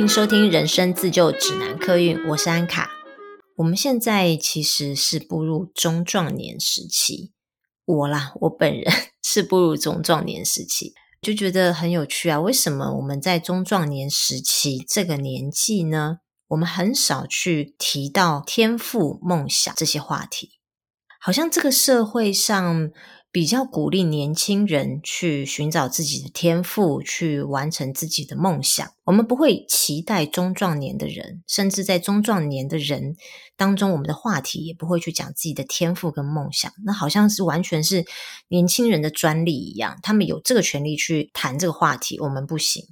欢迎收听《人生自救指南》客运，我是安卡。我们现在其实是步入中壮年时期，我啦，我本人 是步入中壮年时期，就觉得很有趣啊。为什么我们在中壮年时期这个年纪呢？我们很少去提到天赋、梦想这些话题，好像这个社会上比较鼓励年轻人去寻找自己的天赋，去完成自己的梦想。我们不会期待中壮年的人，甚至在中壮年的人当中，我们的话题也不会去讲自己的天赋跟梦想。那好像是完全是年轻人的专利一样，他们有这个权利去谈这个话题，我们不行。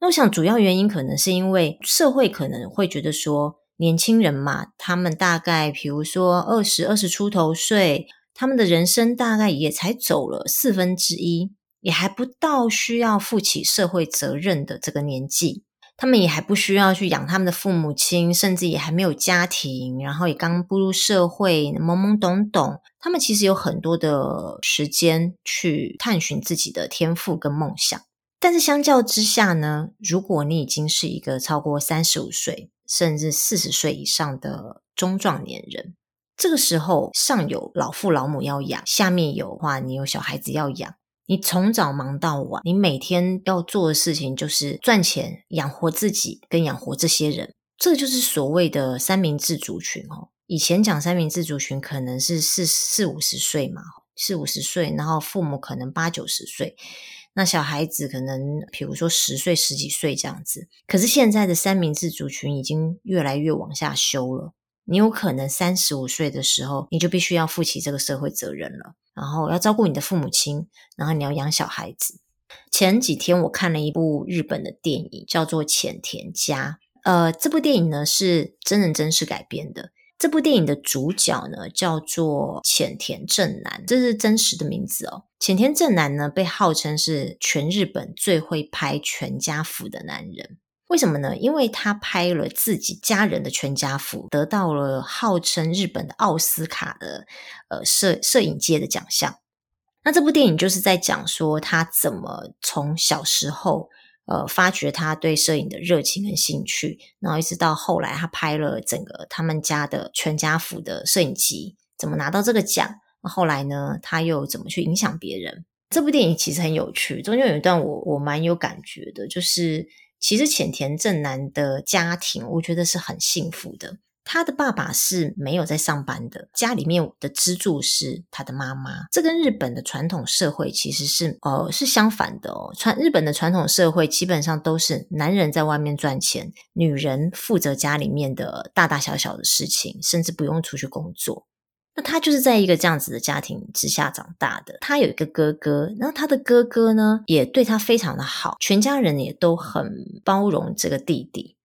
那我想，主要原因可能是因为社会可能会觉得说，年轻人嘛，他们大概比如说二十二十出头岁，他们的人生大概也才走了四分之一，也还不到需要负起社会责任的这个年纪，他们也还不需要去养他们的父母亲，甚至也还没有家庭，然后也刚步入社会，懵懵懂懂，他们其实有很多的时间去探寻自己的天赋跟梦想。但是相较之下呢，如果你已经是一个超过三十五岁甚至四十岁以上的中壮年人，这个时候上有老父老母要养，下面有话你有小孩子要养，你从早忙到晚，你每天要做的事情就是赚钱养活自己跟养活这些人，这就是所谓的三明治族群哦。以前讲三明治族群可能是四四五十岁嘛，四五十岁，然后父母可能八九十岁。那小孩子可能，比如说十岁、十几岁这样子，可是现在的三明治族群已经越来越往下修了。你有可能三十五岁的时候，你就必须要负起这个社会责任了，然后要照顾你的父母亲，然后你要养小孩子。前几天我看了一部日本的电影，叫做《浅田家》。呃，这部电影呢是真人真事改编的。这部电影的主角呢，叫做浅田正男，这是真实的名字哦。浅田正男呢，被号称是全日本最会拍全家福的男人。为什么呢？因为他拍了自己家人的全家福，得到了号称日本的奥斯卡的呃摄摄影界的奖项。那这部电影就是在讲说他怎么从小时候。呃，发掘他对摄影的热情跟兴趣，然后一直到后来，他拍了整个他们家的全家福的摄影集，怎么拿到这个奖？后来呢，他又怎么去影响别人？这部电影其实很有趣，中间有一段我我蛮有感觉的，就是其实浅田正男的家庭，我觉得是很幸福的。他的爸爸是没有在上班的，家里面的支柱是他的妈妈。这跟日本的传统社会其实是呃是相反的哦。传日本的传统社会基本上都是男人在外面赚钱，女人负责家里面的大大小小的事情，甚至不用出去工作。那他就是在一个这样子的家庭之下长大的。他有一个哥哥，然后他的哥哥呢也对他非常的好，全家人也都很包容这个弟弟。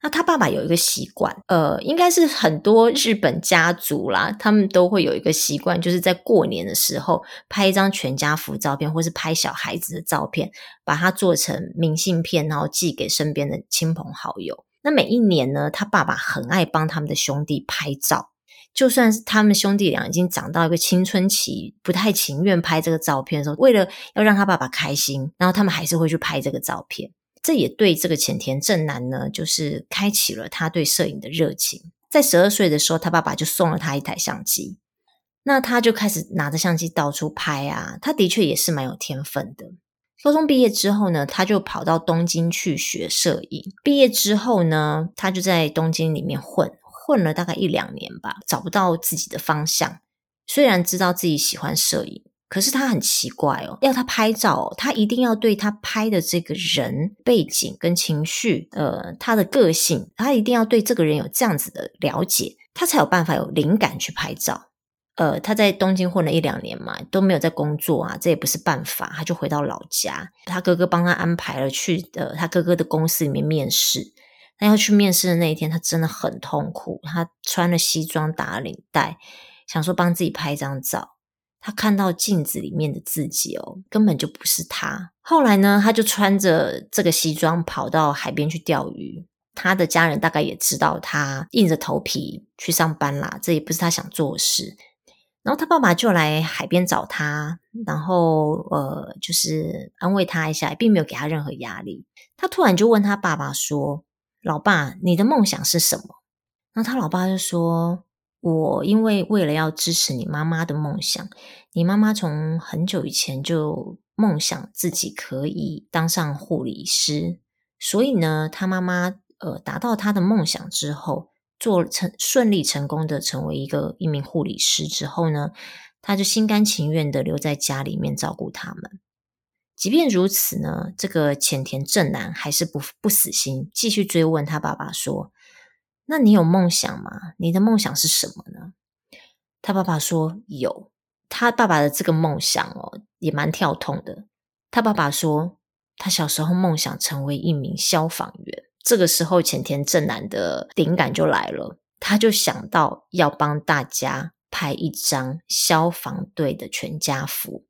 那他爸爸有一个习惯，呃，应该是很多日本家族啦，他们都会有一个习惯，就是在过年的时候拍一张全家福照片，或是拍小孩子的照片，把它做成明信片，然后寄给身边的亲朋好友。那每一年呢，他爸爸很爱帮他们的兄弟拍照，就算是他们兄弟俩已经长到一个青春期，不太情愿拍这个照片的时候，为了要让他爸爸开心，然后他们还是会去拍这个照片。这也对这个浅田正男呢，就是开启了他对摄影的热情。在十二岁的时候，他爸爸就送了他一台相机，那他就开始拿着相机到处拍啊。他的确也是蛮有天分的。高中毕业之后呢，他就跑到东京去学摄影。毕业之后呢，他就在东京里面混，混了大概一两年吧，找不到自己的方向。虽然知道自己喜欢摄影。可是他很奇怪哦，要他拍照，他一定要对他拍的这个人背景跟情绪，呃，他的个性，他一定要对这个人有这样子的了解，他才有办法有灵感去拍照。呃，他在东京混了一两年嘛，都没有在工作啊，这也不是办法，他就回到老家。他哥哥帮他安排了去呃他哥哥的公司里面面试。那要去面试的那一天，他真的很痛苦，他穿了西装打了领带，想说帮自己拍一张照。他看到镜子里面的自己哦，根本就不是他。后来呢，他就穿着这个西装跑到海边去钓鱼。他的家人大概也知道他硬着头皮去上班啦，这也不是他想做的事。然后他爸爸就来海边找他，然后呃，就是安慰他一下，并没有给他任何压力。他突然就问他爸爸说：“老爸，你的梦想是什么？”那他老爸就说：“我因为为了要支持你妈妈的梦想，你妈妈从很久以前就梦想自己可以当上护理师，所以呢，他妈妈呃达到他的梦想之后，做成顺利成功的成为一个一名护理师之后呢，他就心甘情愿的留在家里面照顾他们。”即便如此呢，这个浅田正男还是不不死心，继续追问他爸爸说：“那你有梦想吗？你的梦想是什么呢？”他爸爸说：“有。”他爸爸的这个梦想哦，也蛮跳痛的。他爸爸说：“他小时候梦想成为一名消防员。”这个时候，浅田正男的灵感就来了，他就想到要帮大家拍一张消防队的全家福。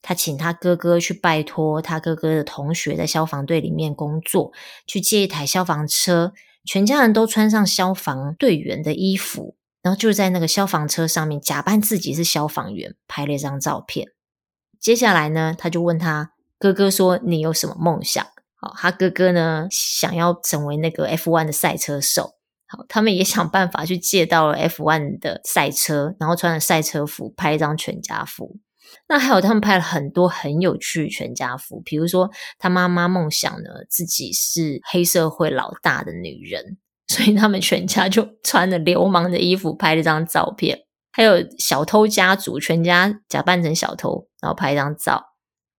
他请他哥哥去拜托他哥哥的同学在消防队里面工作，去借一台消防车，全家人都穿上消防队员的衣服，然后就在那个消防车上面假扮自己是消防员，拍了一张照片。接下来呢，他就问他哥哥说：“你有什么梦想？”好，他哥哥呢想要成为那个 F1 的赛车手。好，他们也想办法去借到了 F1 的赛车，然后穿着赛车服拍一张全家福。那还有，他们拍了很多很有趣全家福，比如说他妈妈梦想呢，自己是黑社会老大的女人，所以他们全家就穿着流氓的衣服拍了张照片。还有小偷家族，全家假扮成小偷，然后拍一张照，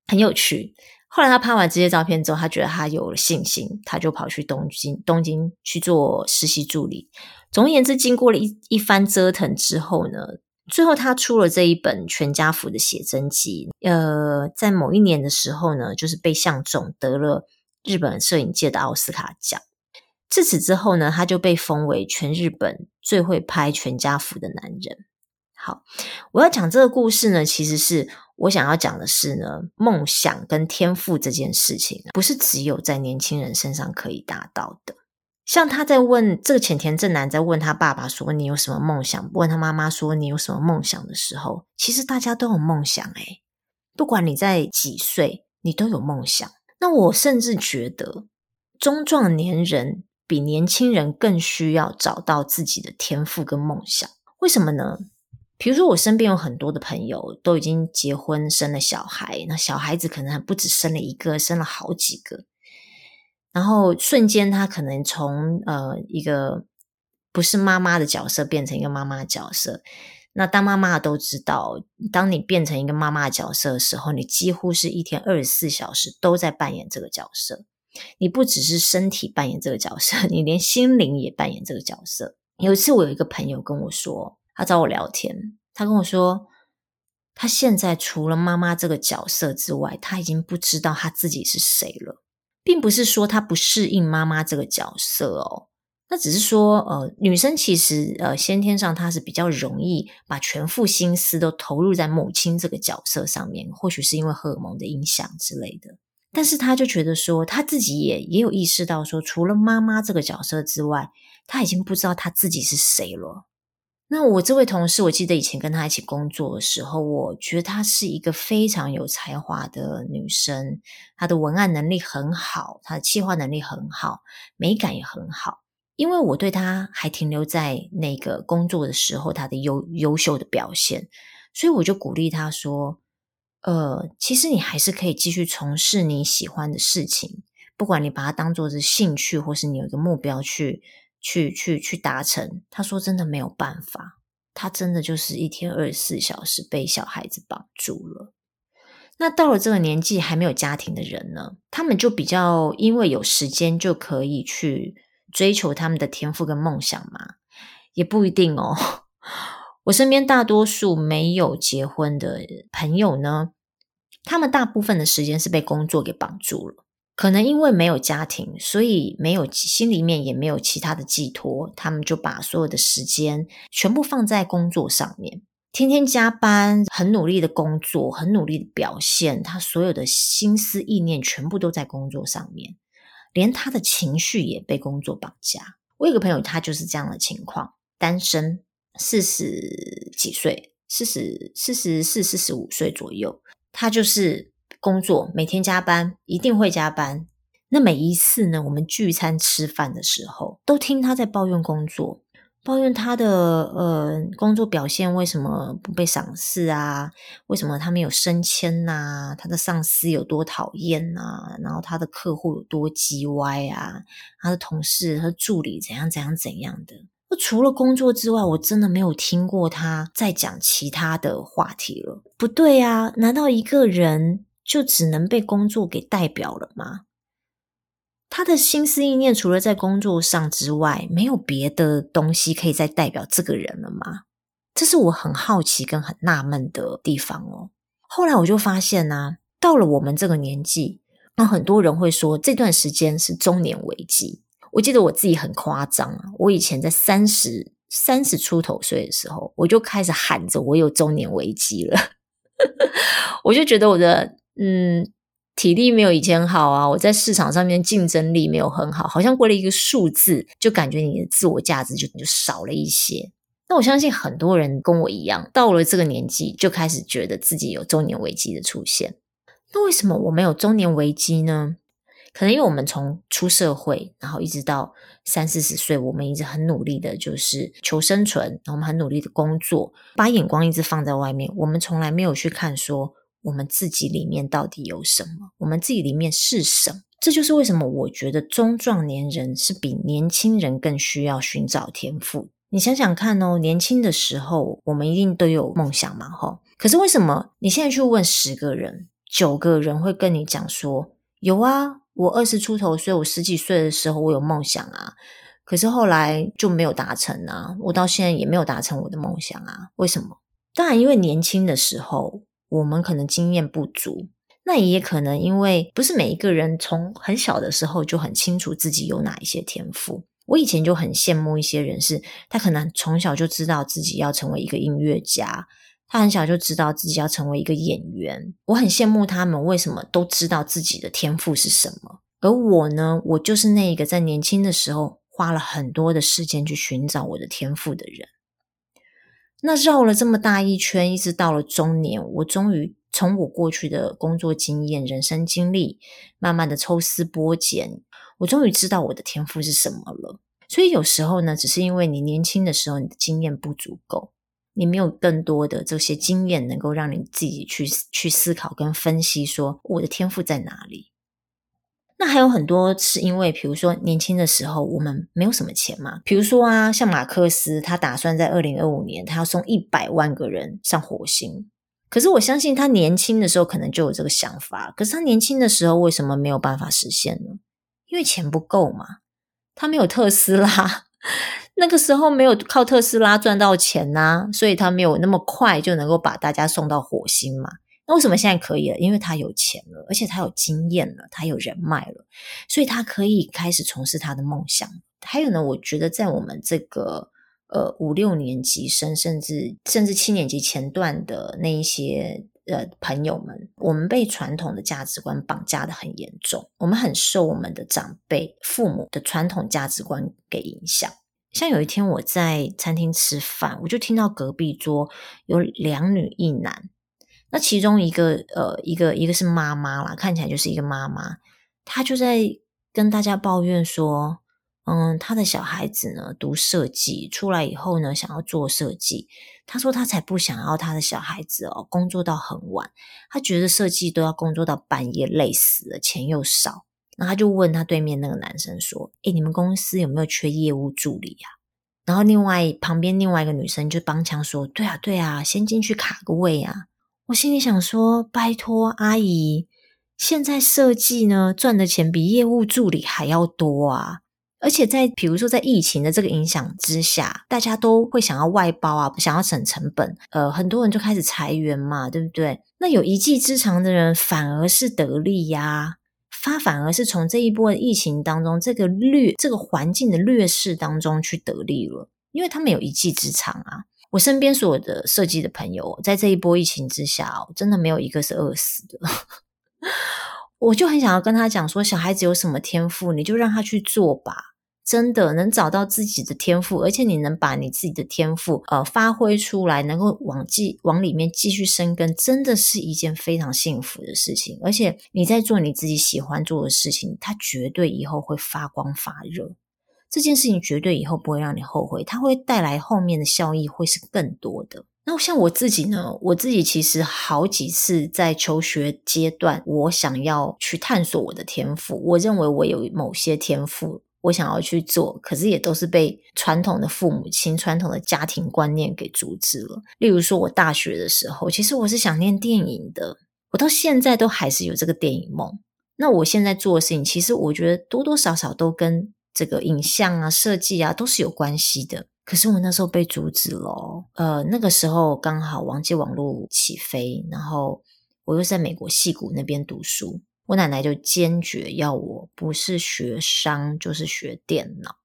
很有趣。后来他拍完这些照片之后，他觉得他有了信心，他就跑去东京，东京去做实习助理。总而言之，经过了一一番折腾之后呢，最后，他出了这一本全家福的写真集。呃，在某一年的时候呢，就是被相中得了日本摄影界的奥斯卡奖。自此之后呢，他就被封为全日本最会拍全家福的男人。好，我要讲这个故事呢，其实是我想要讲的是呢，梦想跟天赋这件事情，不是只有在年轻人身上可以达到的。像他在问这个浅田正男在问他爸爸说，你有什么梦想？问他妈妈说，你有什么梦想的时候，其实大家都有梦想诶，不管你在几岁，你都有梦想。那我甚至觉得中壮年人比年轻人更需要找到自己的天赋跟梦想。为什么呢？比如说我身边有很多的朋友都已经结婚生了小孩，那小孩子可能不止生了一个，生了好几个。然后瞬间，他可能从呃一个不是妈妈的角色变成一个妈妈的角色。那当妈妈都知道，当你变成一个妈妈的角色的时候，你几乎是一天二十四小时都在扮演这个角色。你不只是身体扮演这个角色，你连心灵也扮演这个角色。有一次，我有一个朋友跟我说，他找我聊天，他跟我说，他现在除了妈妈这个角色之外，他已经不知道他自己是谁了。并不是说她不适应妈妈这个角色哦，那只是说，呃，女生其实呃先天上她是比较容易把全副心思都投入在母亲这个角色上面，或许是因为荷尔蒙的影响之类的。但是她就觉得说，她自己也也有意识到说，除了妈妈这个角色之外，她已经不知道她自己是谁了。那我这位同事，我记得以前跟她一起工作的时候，我觉得她是一个非常有才华的女生，她的文案能力很好，她的企划能力很好，美感也很好。因为我对她还停留在那个工作的时候，她的优优秀的表现，所以我就鼓励她说：“呃，其实你还是可以继续从事你喜欢的事情，不管你把它当作是兴趣，或是你有一个目标去。”去去去达成，他说真的没有办法，他真的就是一天二十四小时被小孩子绑住了。那到了这个年纪还没有家庭的人呢，他们就比较因为有时间就可以去追求他们的天赋跟梦想嘛，也不一定哦。我身边大多数没有结婚的朋友呢，他们大部分的时间是被工作给绑住了。可能因为没有家庭，所以没有心里面也没有其他的寄托，他们就把所有的时间全部放在工作上面，天天加班，很努力的工作，很努力的表现，他所有的心思意念全部都在工作上面，连他的情绪也被工作绑架。我有个朋友，他就是这样的情况，单身，四十几岁，四十四十四四十五岁左右，他就是。工作每天加班，一定会加班。那每一次呢，我们聚餐吃饭的时候，都听他在抱怨工作。抱怨他的呃工作表现为什么不被赏识啊？为什么他没有升迁呐、啊？他的上司有多讨厌啊？然后他的客户有多叽歪啊？他的同事和助理怎样怎样怎样的？那除了工作之外，我真的没有听过他再讲其他的话题了。不对啊，难道一个人就只能被工作给代表了吗？他的心思意念除了在工作上之外，没有别的东西可以再代表这个人了吗？这是我很好奇跟很纳闷的地方哦。后来我就发现呢、到了我们这个年纪，那很多人会说这段时间是中年危机。我记得我自己很夸张啊，我以前在三十三十出头岁的时候，我就开始喊着我有中年危机了。我就觉得我的嗯。体力没有以前好啊，我在市场上面竞争力没有很好，好像过了一个数字，就感觉你的自我价值就就少了一些。那我相信很多人跟我一样，到了这个年纪就开始觉得自己有中年危机的出现。那为什么我没有中年危机呢？可能因为我们从出社会，然后一直到三四十岁，我们一直很努力的，就是求生存，然后我们很努力的工作，把眼光一直放在外面，我们从来没有去看说。我们自己里面到底有什么？我们自己里面是什么？这就是为什么我觉得中壮年人是比年轻人更需要寻找天赋。你想想看哦，年轻的时候我们一定都有梦想嘛，吼。可是为什么你现在去问十个人，九个人会跟你讲说有啊？我二十出头，所以我十几岁的时候我有梦想啊，可是后来就没有达成啊，我到现在也没有达成我的梦想啊。为什么？当然，因为年轻的时候。我们可能经验不足，那也可能因为不是每一个人从很小的时候就很清楚自己有哪一些天赋。我以前就很羡慕一些人是，他可能从小就知道自己要成为一个音乐家，他很小就知道自己要成为一个演员。我很羡慕他们，为什么都知道自己的天赋是什么？而我呢，我就是那一个在年轻的时候花了很多的时间去寻找我的天赋的人。那绕了这么大一圈，一直到了中年，我终于从我过去的工作经验、人生经历，慢慢的抽丝剥茧，我终于知道我的天赋是什么了。所以有时候呢，只是因为你年轻的时候你的经验不足够，你没有更多的这些经验，能够让你自己去去思考跟分析，说我的天赋在哪里。那还有很多是因为，比如说年轻的时候我们没有什么钱嘛。比如说啊，像马克思，他打算在二零二五年，他要送一百万个人上火星。可是我相信他年轻的时候可能就有这个想法，可是他年轻的时候为什么没有办法实现呢？因为钱不够嘛。他没有特斯拉，那个时候没有靠特斯拉赚到钱呐、所以他没有那么快就能够把大家送到火星嘛。那为什么现在可以了？因为他有钱了，而且他有经验了，他有人脉了，所以他可以开始从事他的梦想。还有呢，我觉得在我们这个呃五六年级生，甚至甚至七年级前段的那一些呃朋友们，我们被传统的价值观绑架得很严重，我们很受我们的长辈、父母的传统价值观给影响。像有一天我在餐厅吃饭，我就听到隔壁桌有两女一男。那其中一个呃，一个一个是妈妈啦，看起来就是一个妈妈，她就在跟大家抱怨说，嗯，她的小孩子呢读设计出来以后呢，想要做设计。她说她才不想要她的小孩子哦工作到很晚，她觉得设计都要工作到半夜，累死了，钱又少。然后她就问她对面那个男生说：“诶，你们公司有没有缺业务助理呀？”然后另外旁边另外一个女生就帮腔说：“对啊，对啊，先进去卡个位啊。”我心里想说：“拜托阿姨，现在设计呢赚的钱比业务助理还要多啊！而且在比如说在疫情的这个影响之下，大家都会想要外包啊，想要省成本，呃，很多人就开始裁员嘛，对不对？那有一技之长的人反而是得利呀，他反而是从这一波疫情当中，这个劣这个环境的劣势当中去得利了，因为他们有一技之长啊。”我身边所有的设计的朋友，在这一波疫情之下，真的没有一个是饿死的。我就很想要跟他讲说，小孩子有什么天赋，你就让他去做吧。真的能找到自己的天赋，而且你能把你自己的天赋呃发挥出来，能够往继往里面继续生根，真的是一件非常幸福的事情。而且你在做你自己喜欢做的事情，它绝对以后会发光发热。这件事情绝对以后不会让你后悔，它会带来后面的效益会是更多的。那像我自己呢，我自己其实好几次在求学阶段，我想要去探索我的天赋，我认为我有某些天赋，我想要去做，可是也都是被传统的父母亲、传统的家庭观念给阻止了。例如说，我大学的时候，其实我是想念电影的，我到现在都还是有这个电影梦。那我现在做的事情，其实我觉得多多少少都跟这个影像啊、设计啊都是有关系的。可是我那时候被阻止了，呃，那个时候刚好网际网络起飞，然后我又在美国矽谷那边读书，我奶奶就坚决要我不是学商就是学电脑，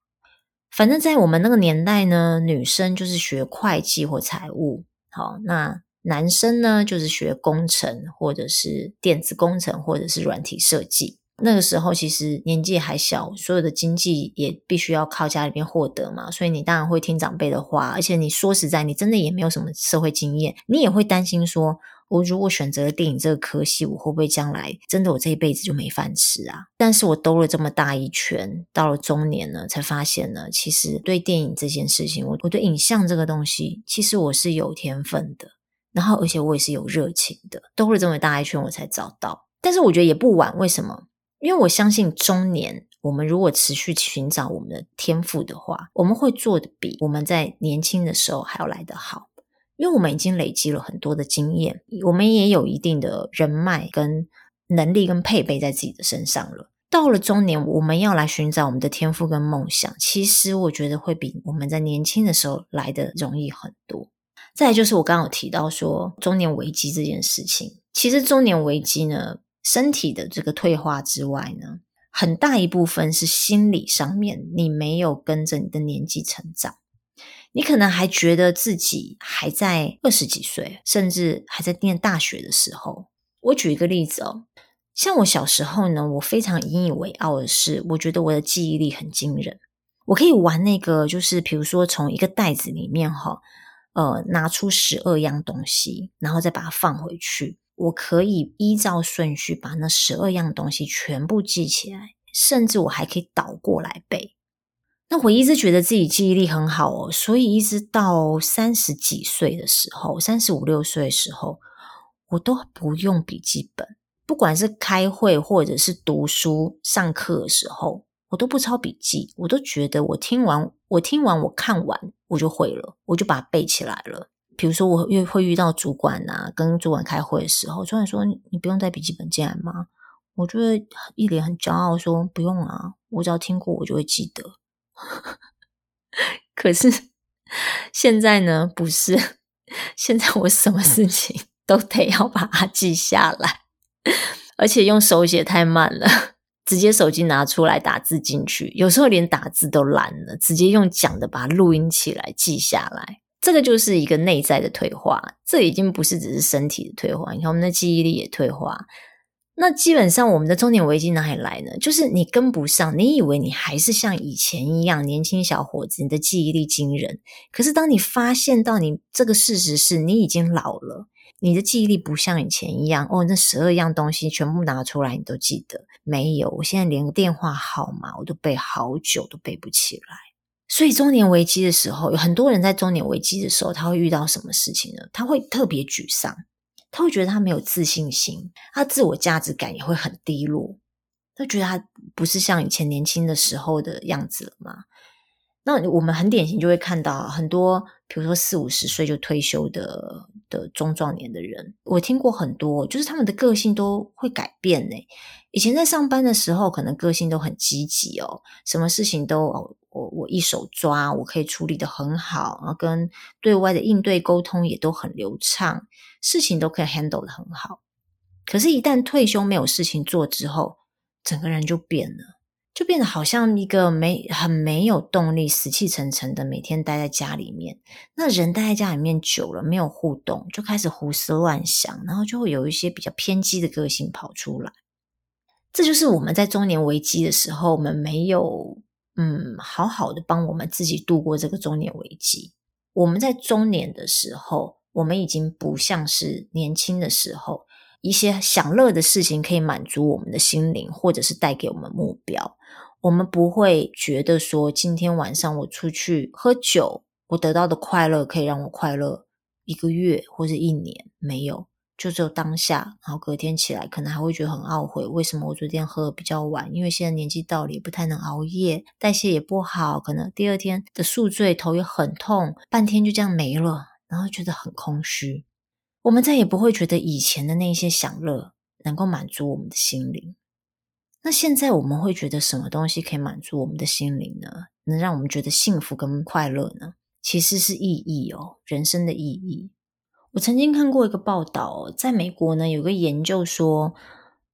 反正在我们那个年代呢，女生就是学会计或财务，好，那男生呢就是学工程或者是电子工程或者是软体设计。那个时候其实年纪还小，所有的经济也必须要靠家里边获得嘛，所以你当然会听长辈的话，而且你说实在，你真的也没有什么社会经验，你也会担心说，我如果选择了电影这个科系，我会不会将来真的我这一辈子就没饭吃啊？但是我兜了这么大一圈，到了中年呢，才发现呢，其实对电影这件事情，我我对影像这个东西，其实我是有天分的，然后而且我也是有热情的，兜了这么大一圈，我才找到。但是我觉得也不晚，为什么？因为我相信，中年我们如果持续寻找我们的天赋的话，我们会做的比我们在年轻的时候还要来得好。因为我们已经累积了很多的经验，我们也有一定的人脉跟能力跟配备在自己的身上了。到了中年，我们要来寻找我们的天赋跟梦想，其实我觉得会比我们在年轻的时候来得容易很多。再就是我刚刚有提到说中年危机这件事情，其实中年危机呢，身体的这个退化之外呢，很大一部分是心理上面，你没有跟着你的年纪成长，你可能还觉得自己还在二十几岁，甚至还在念大学的时候。我举一个例子哦，像我小时候呢，我非常引以为傲的是，我觉得我的记忆力很惊人，我可以玩那个，就是比如说从一个袋子里面哈，呃，拿出十二样东西，然后再把它放回去。我可以依照顺序把那十二样东西全部记起来，甚至我还可以倒过来背。那我一直觉得自己记忆力很好哦，所以一直到三十几岁的时候，三十五六岁的时候，我都不用笔记本，不管是开会或者是读书、上课的时候，我都不抄笔记，我都觉得我听完，我听完，我看完，我就会了，我就把它背起来了。比如说，我又会遇到主管啊，跟主管开会的时候，主管说：“你不用带笔记本进来吗？”我就会一脸很骄傲说：“不用啊，我只要听过，我就会记得。”可是现在呢，不是，现在我什么事情都得要把它记下来，而且用手写太慢了，直接手机拿出来打字进去，有时候连打字都懒了，直接用讲的把它录音起来记下来。这个就是一个内在的退化，这已经不是只是身体的退化，你看我们的记忆力也退化。那基本上我们的中年危机哪里来呢？就是你跟不上，你以为你还是像以前一样年轻小伙子，你的记忆力惊人。可是当你发现到你这个事实是你已经老了，你的记忆力不像以前一样哦，那十二样东西全部拿出来你都记得没有？我现在连个电话号码我都背好久都背不起来。所以中年危机的时候，有很多人在中年危机的时候，他会遇到什么事情呢？他会特别沮丧，他会觉得他没有自信心，他自我价值感也会很低落，他觉得他不是像以前年轻的时候的样子了吗？那我们很典型就会看到很多，比如说四五十岁就退休的的中壮年的人，我听过很多，就是他们的个性都会改变呢。以前在上班的时候，可能个性都很积极哦，什么事情都哦，我我一手抓，我可以处理得很好，然后跟对外的应对沟通也都很流畅，事情都可以 handle 得很好。可是，一旦退休没有事情做之后，整个人就变了。就变得好像一个没很没有动力、死气沉沉的，每天待在家里面。那人待在家里面久了，没有互动，就开始胡思乱想，然后就会有一些比较偏激的个性跑出来。这就是我们在中年危机的时候，我们没有嗯，好好的帮我们自己度过这个中年危机。我们在中年的时候，我们已经不像是年轻的时候，一些享乐的事情可以满足我们的心灵，或者是带给我们目标。我们不会觉得说，今天晚上我出去喝酒，我得到的快乐可以让我快乐一个月或者一年，没有。就只有当下，然后隔天起来，可能还会觉得很懊悔，为什么我昨天喝的比较晚？因为现在年纪到了，也不太能熬夜，代谢也不好，可能第二天的宿醉，头也很痛，半天就这样没了，然后觉得很空虚。我们再也不会觉得以前的那些享乐能够满足我们的心灵。那现在我们会觉得什么东西可以满足我们的心灵呢？能让我们觉得幸福跟快乐呢？其实是意义哦，人生的意义。我曾经看过一个报道，在美国呢，有个研究说，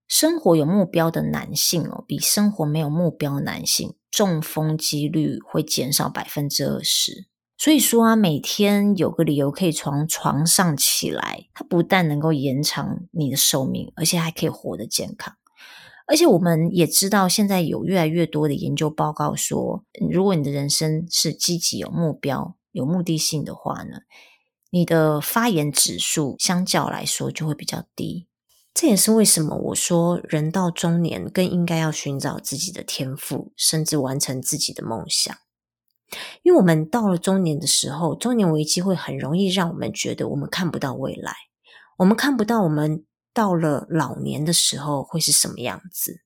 生活有目标的男性哦，比生活没有目标的男性中风几率会减少百分之二十。所以说啊，每天有个理由可以从床上起来，它不但能够延长你的寿命，而且还可以活得健康。而且我们也知道，现在有越来越多的研究报告说，如果你的人生是积极、有目标、有目的性的话呢，你的发炎指数相较来说就会比较低，这也是为什么我说人到中年更应该要寻找自己的天赋，甚至完成自己的梦想。因为我们到了中年的时候，中年危机会很容易让我们觉得我们看不到未来，我们看不到我们到了老年的时候会是什么样子，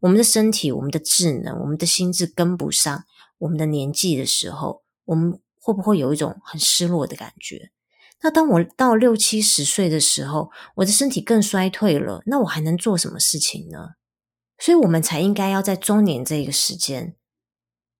我们的身体、我们的智能、我们的心智跟不上我们的年纪的时候，我们会不会有一种很失落的感觉？那当我到六七十岁的时候，我的身体更衰退了，那我还能做什么事情呢？所以，我们才应该要在中年这个时间，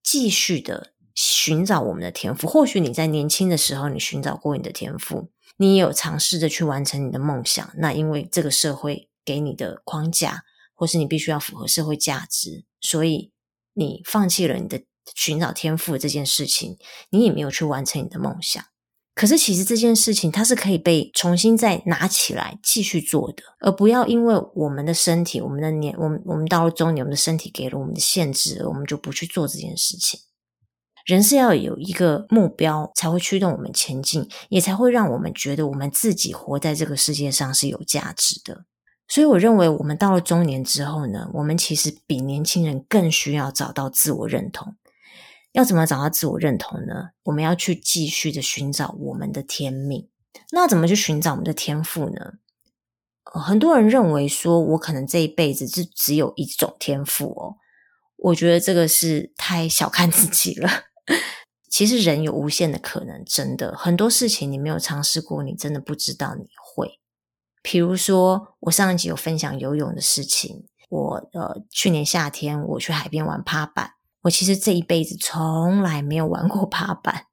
继续的寻找我们的天赋。或许你在年轻的时候，你寻找过你的天赋，你也有尝试着去完成你的梦想。那因为这个社会给你的框架，或是你必须要符合社会价值，所以你放弃了你的寻找天赋这件事情，你也没有去完成你的梦想。可是，其实这件事情它是可以被重新再拿起来继续做的，而不要因为我们的身体、我们的年、我们我们到了中年，我们的身体给了我们的限制，我们就不去做这件事情。人是要有一个目标，才会驱动我们前进，也才会让我们觉得我们自己活在这个世界上是有价值的。所以，我认为我们到了中年之后呢，我们其实比年轻人更需要找到自我认同。要怎么找到自我认同呢？我们要去继续的寻找我们的天命。那怎么去寻找我们的天赋呢？很多人认为说，我可能这一辈子就只有一种天赋哦。我觉得这个是太小看自己了。其实人有无限的可能，真的很多事情你没有尝试过，你真的不知道你会。比如说，我上一集有分享游泳的事情。我呃，去年夏天我去海边玩趴板。我其实这一辈子从来没有玩过爬板，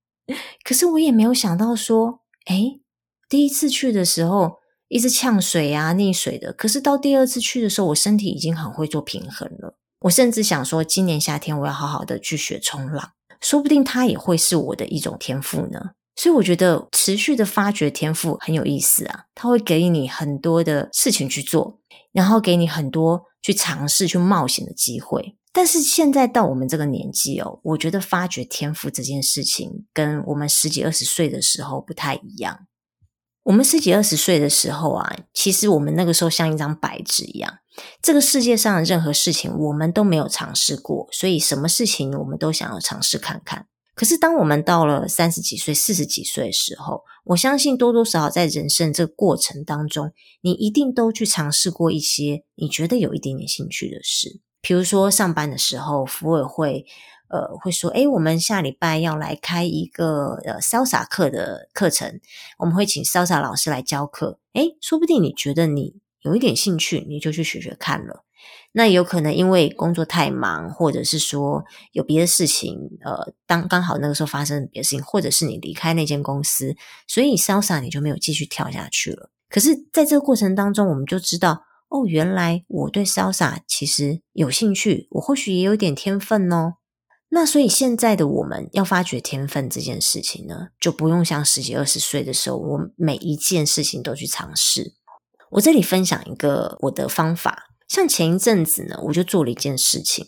可是我也没有想到说，诶，第一次去的时候一直呛水啊、溺水的，可是到第二次去的时候，我身体已经很会做平衡了。我甚至想说，今年夏天我要好好的去学冲浪，说不定它也会是我的一种天赋呢。所以我觉得持续的发掘天赋很有意思啊，它会给你很多的事情去做，然后给你很多去尝试、去冒险的机会。但是现在到我们这个年纪哦，我觉得发掘天赋这件事情跟我们十几二十岁的时候不太一样。我们十几二十岁的时候啊，其实我们那个时候像一张白纸一样，这个世界上的任何事情我们都没有尝试过，所以什么事情我们都想要尝试看看。可是当我们到了三十几岁、四十几岁的时候，我相信多多少少在人生这个过程当中，你一定都去尝试过一些你觉得有一点点兴趣的事。比如说上班的时候，福委会呃会说，诶，我们下礼拜要来开一个呃潇洒课的课程，我们会请潇洒老师来教课。诶，说不定你觉得你有一点兴趣，你就去学学看了。那有可能因为工作太忙，或者是说有别的事情，呃，当刚好那个时候发生别的事情，或者是你离开那间公司，所以潇洒你就没有继续跳下去了。可是在这个过程当中，我们就知道。哦，原来我对潇洒其实有兴趣，我或许也有点天分哦。那所以现在的我们要发掘天分这件事情呢，就不用像十几二十岁的时候，我每一件事情都去尝试。我这里分享一个我的方法，像前一阵子呢，我就做了一件事情，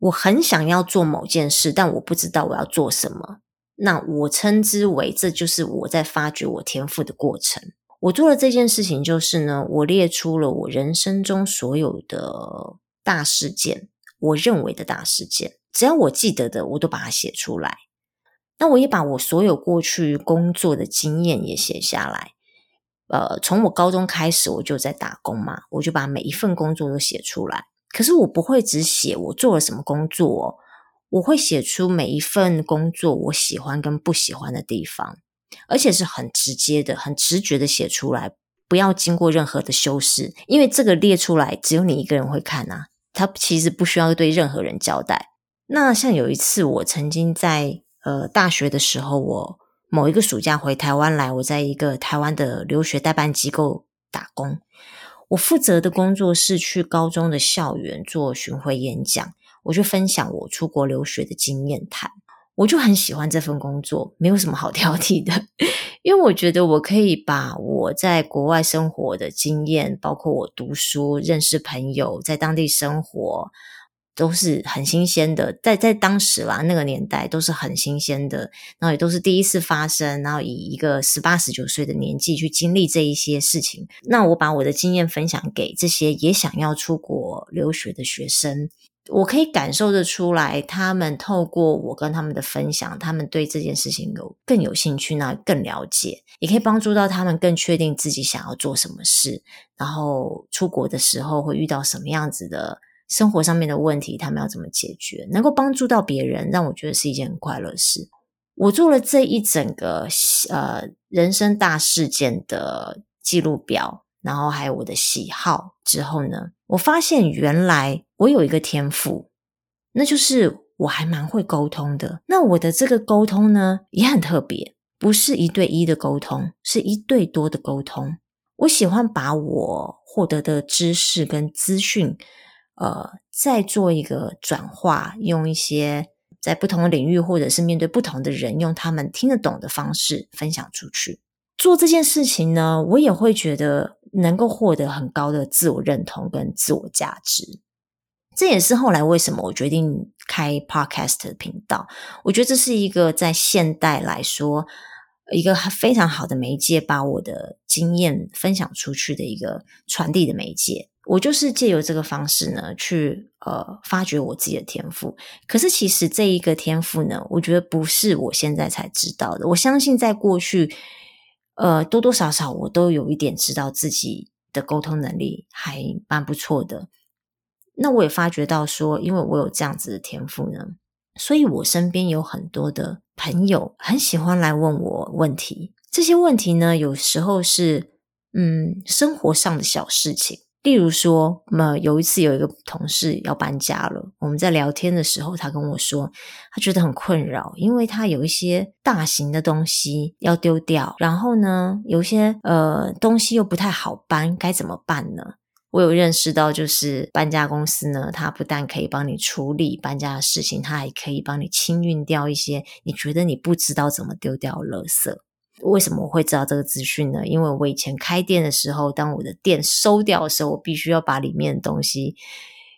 我很想要做某件事，但我不知道我要做什么。那我称之为这就是我在发掘我天赋的过程。我做的这件事情就是呢，我列出了我人生中所有的大事件，我认为的大事件，只要我记得的，我都把它写出来。那我也把我所有过去工作的经验也写下来。呃，从我高中开始我就在打工嘛，我就把每一份工作都写出来。可是我不会只写我做了什么工作，我会写出每一份工作我喜欢跟不喜欢的地方。而且是很直接的、很直觉的写出来，不要经过任何的修饰，因为这个列出来只有你一个人会看啊，他其实不需要对任何人交代。那像有一次，我曾经在呃大学的时候，我某一个暑假回台湾来，我在一个台湾的留学代办机构打工，我负责的工作是去高中的校园做巡回演讲，我就分享我出国留学的经验谈。我就很喜欢这份工作，没有什么好挑剔的，因为我觉得我可以把我在国外生活的经验，包括我读书、认识朋友、在当地生活，都是很新鲜的。在在当时啦，那个年代都是很新鲜的，然后也都是第一次发生，然后以一个十八、十九岁的年纪去经历这一些事情。那我把我的经验分享给这些也想要出国留学的学生。我可以感受得出来，他们透过我跟他们的分享，他们对这件事情有更有兴趣，那更了解，也可以帮助到他们更确定自己想要做什么事，然后出国的时候会遇到什么样子的生活上面的问题，他们要怎么解决，能够帮助到别人，让我觉得是一件很快乐的事。我做了这一整个呃人生大事件的记录表，然后还有我的喜好之后呢，我发现原来我有一个天赋，那就是我还蛮会沟通的。那我的这个沟通呢，也很特别，不是一对一的沟通，是一对多的沟通。我喜欢把我获得的知识跟资讯，呃，再做一个转化，用一些在不同的领域或者是面对不同的人，用他们听得懂的方式分享出去。做这件事情呢，我也会觉得。能够获得很高的自我认同跟自我价值，这也是后来为什么我决定开 Podcast 频道。我觉得这是一个在现代来说一个非常好的媒介，把我的经验分享出去的一个传递的媒介。我就是借由这个方式呢，去呃发掘我自己的天赋。可是其实这一个天赋呢，我觉得不是我现在才知道的。我相信在过去。呃，多多少少我都有一点知道自己的沟通能力还蛮不错的。那我也发觉到说，因为我有这样子的天赋呢，所以我身边有很多的朋友很喜欢来问我问题。这些问题呢，有时候是嗯生活上的小事情。例如说，么有一次有一个同事要搬家了，我们在聊天的时候，他跟我说，他觉得很困扰，因为他有一些大型的东西要丢掉，然后呢，有一些呃东西又不太好搬，该怎么办呢？我有认识到，就是搬家公司呢，他不但可以帮你处理搬家的事情，他还可以帮你清运掉一些你觉得你不知道怎么丢掉的垃圾。为什么我会知道这个资讯呢？因为我以前开店的时候，当我的店收掉的时候，我必须要把里面的东西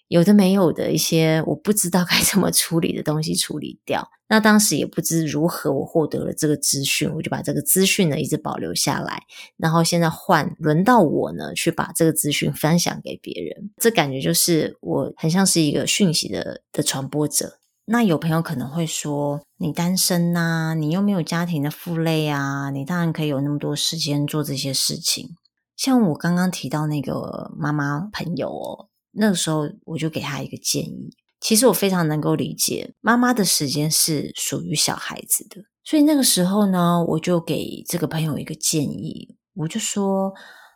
有的没有的一些我不知道该 怎么处理的东西处理掉。那当时也不知如何，我获得了这个资讯，我就把这个资讯呢一直保留下来。然后现在换轮到我呢去把这个资讯分享给别人，这感觉就是我很像是一个讯息的的传播者。那有朋友可能会说，你单身呐，你又没有家庭的负累啊，你当然可以有那么多时间做这些事情。像我刚刚提到那个妈妈朋友哦，那个时候我就给她一个建议。其实我非常能够理解，妈妈的时间是属于小孩子的，所以那个时候呢，我就给这个朋友一个建议，我就说，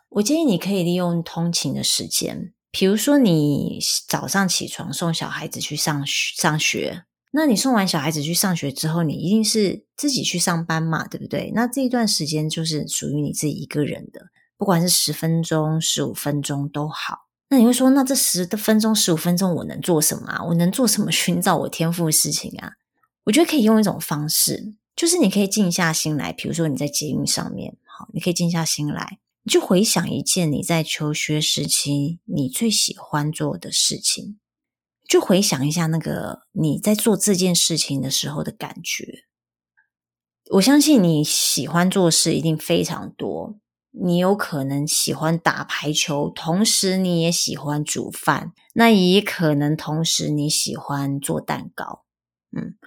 我建议你可以利用通勤的时间。比如说，你早上起床送小孩子去上上学，那你送完小孩子去上学之后，你一定是自己去上班嘛，对不对？那这一段时间就是属于你自己一个人的，不管是十分钟、十五分钟都好。那你会说，那这十分钟、十五分钟我能做什么啊？我能做什么寻找我天赋的事情啊？我觉得可以用一种方式，就是你可以静下心来，比如说你在捷运上面，好，你可以静下心来。就回想一件你在求学时期你最喜欢做的事情，就回想一下那个你在做这件事情的时候的感觉。我相信你喜欢做事一定非常多。你有可能喜欢打排球，同时你也喜欢煮饭，那也可能同时你喜欢做蛋糕，嗯，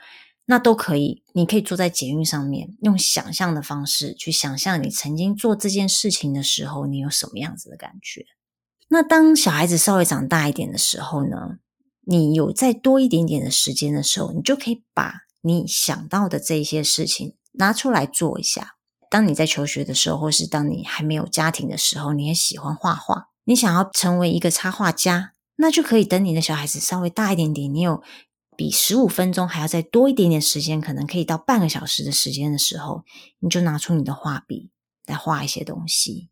那都可以。你可以坐在捷运上面，用想象的方式去想象你曾经做这件事情的时候，你有什么样子的感觉。那当小孩子稍微长大一点的时候呢，你有再多一点点的时间的时候，你就可以把你想到的这些事情拿出来做一下。当你在求学的时候，或是当你还没有家庭的时候，你也喜欢画画，你想要成为一个插画家，那就可以等你的小孩子稍微大一点点，你有比十五分钟还要再多一点点时间，可能可以到半个小时的时间的时候，你就拿出你的画笔来画一些东西。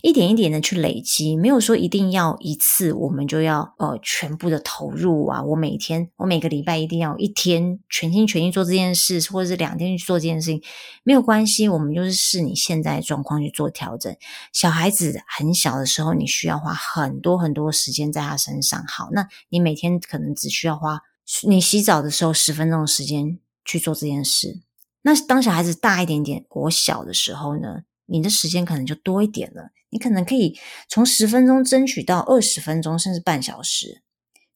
一点一点的去累积，没有说一定要一次，我们就要呃全部的投入啊！我每天，我每个礼拜一定要一天全心全意做这件事，或者是两天去做这件事情，没有关系。我们就是视你现在的状况去做调整。小孩子很小的时候，你需要花很多很多时间在他身上。好，那你每天可能只需要花你洗澡的时候十分钟的时间去做这件事。那当小孩子大一点点，国小的时候呢？你的时间可能就多一点了，你可能可以从十分钟争取到二十分钟，甚至半小时。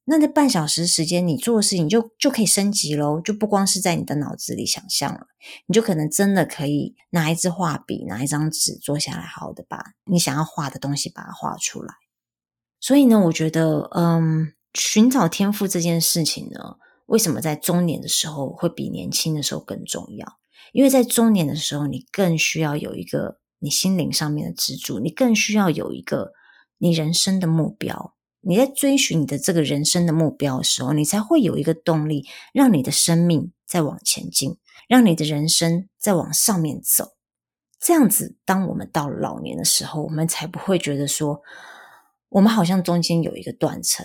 那这半小时时间，你做的事情就就可以升级喽，就不光是在你的脑子里想象了，你就可能真的可以拿一支画笔，拿一张纸，坐下来，好好的把你想要画的东西把它画出来。所以呢，我觉得，嗯，寻找天赋这件事情呢，为什么在中年的时候会比年轻的时候更重要？因为在中年的时候，你更需要有一个。你心灵上面的支柱，你更需要有一个你人生的目标。你在追寻你的这个人生的目标的时候，你才会有一个动力，让你的生命再往前进，让你的人生再往上面走。这样子，当我们到老年的时候，我们才不会觉得说，我们好像中间有一个断层，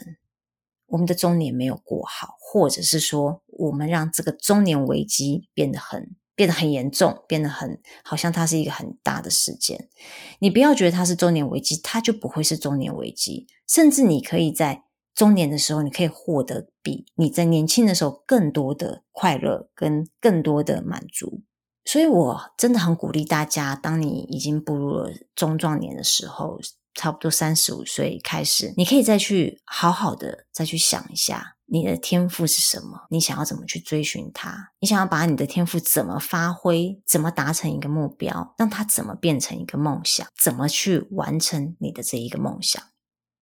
我们的中年没有过好，或者是说，我们让这个中年危机变得很。变得很严重，变得很好像它是一个很大的事件。你不要觉得它是中年危机，它就不会是中年危机。甚至你可以在中年的时候，你可以获得比你在年轻的时候更多的快乐跟更多的满足。所以我真的很鼓励大家，当你已经步入了中壮年的时候，差不多三十五岁开始，你可以再去好好的再去想一下。你的天赋是什么？你想要怎么去追寻它？你想要把你的天赋怎么发挥？怎么达成一个目标？让它怎么变成一个梦想？怎么去完成你的这一个梦想？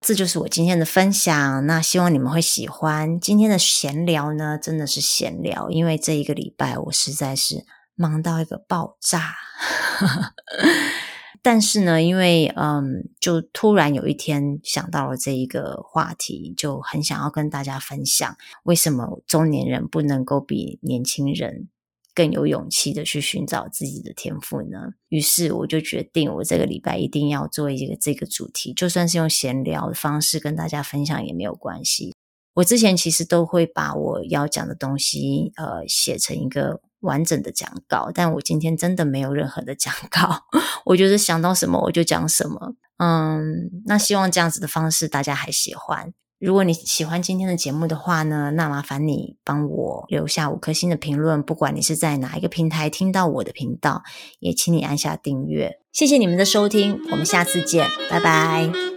这就是我今天的分享。那希望你们会喜欢今天的闲聊呢，真的是闲聊，因为这一个礼拜我实在是忙到一个爆炸。但是呢，因为嗯，就突然有一天想到了这一个话题，就很想要跟大家分享，为什么中年人不能够比年轻人更有勇气的去寻找自己的天赋呢？于是我就决定，我这个礼拜一定要做一个这个主题，就算是用闲聊的方式跟大家分享也没有关系。我之前其实都会把我要讲的东西，呃，写成一个。完整的讲稿，但我今天真的没有任何的讲稿，我就是想到什么我就讲什么。嗯，那希望这样子的方式大家还喜欢。如果你喜欢今天的节目的话呢，那麻烦你帮我留下五颗星的评论，不管你是在哪一个平台听到我的频道，也请你按下订阅。谢谢你们的收听，我们下次见，拜拜。